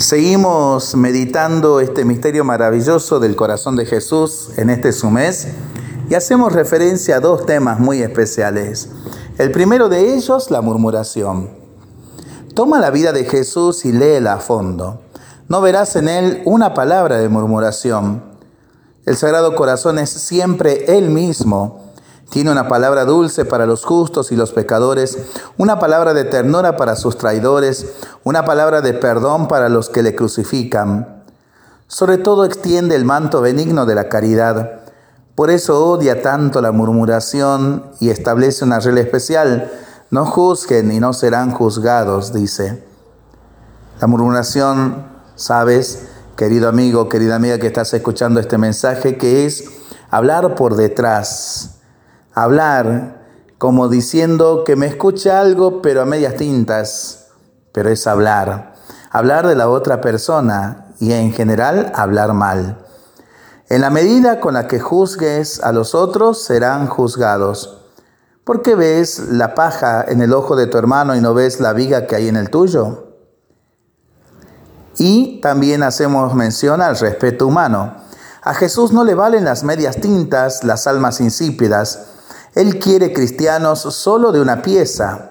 Seguimos meditando este misterio maravilloso del corazón de Jesús en este su mes y hacemos referencia a dos temas muy especiales. El primero de ellos, la murmuración. Toma la vida de Jesús y léela a fondo. No verás en él una palabra de murmuración. El Sagrado Corazón es siempre Él mismo tiene una palabra dulce para los justos y los pecadores, una palabra de ternura para sus traidores, una palabra de perdón para los que le crucifican. Sobre todo extiende el manto benigno de la caridad. Por eso odia tanto la murmuración y establece una regla especial. No juzguen y no serán juzgados, dice. La murmuración, sabes, querido amigo, querida amiga que estás escuchando este mensaje, que es hablar por detrás hablar como diciendo que me escucha algo pero a medias tintas, pero es hablar, hablar de la otra persona y en general hablar mal. En la medida con la que juzgues a los otros serán juzgados. ¿Por qué ves la paja en el ojo de tu hermano y no ves la viga que hay en el tuyo? Y también hacemos mención al respeto humano. A Jesús no le valen las medias tintas, las almas insípidas, él quiere cristianos solo de una pieza.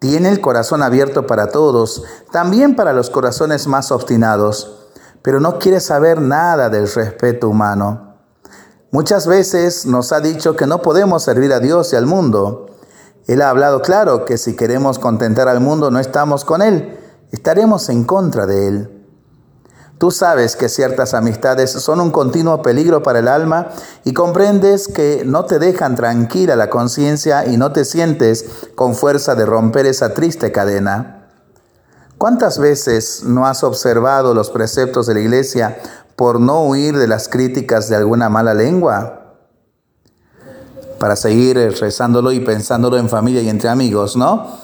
Tiene el corazón abierto para todos, también para los corazones más obstinados, pero no quiere saber nada del respeto humano. Muchas veces nos ha dicho que no podemos servir a Dios y al mundo. Él ha hablado claro que si queremos contentar al mundo no estamos con Él, estaremos en contra de Él. Tú sabes que ciertas amistades son un continuo peligro para el alma y comprendes que no te dejan tranquila la conciencia y no te sientes con fuerza de romper esa triste cadena. ¿Cuántas veces no has observado los preceptos de la iglesia por no huir de las críticas de alguna mala lengua? Para seguir rezándolo y pensándolo en familia y entre amigos, ¿no?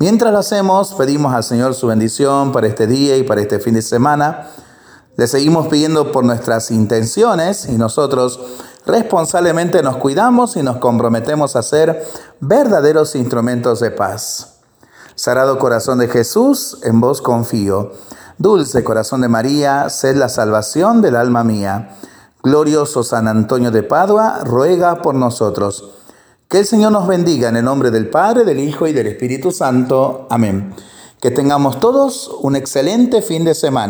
Mientras lo hacemos, pedimos al Señor su bendición para este día y para este fin de semana le seguimos pidiendo por nuestras intenciones y nosotros responsablemente nos cuidamos y nos comprometemos a ser verdaderos instrumentos de paz. Sagrado corazón de Jesús, en vos confío. Dulce corazón de María, sed la salvación del alma mía. Glorioso San Antonio de Padua, ruega por nosotros. Que el Señor nos bendiga en el nombre del Padre, del Hijo y del Espíritu Santo. Amén. Que tengamos todos un excelente fin de semana.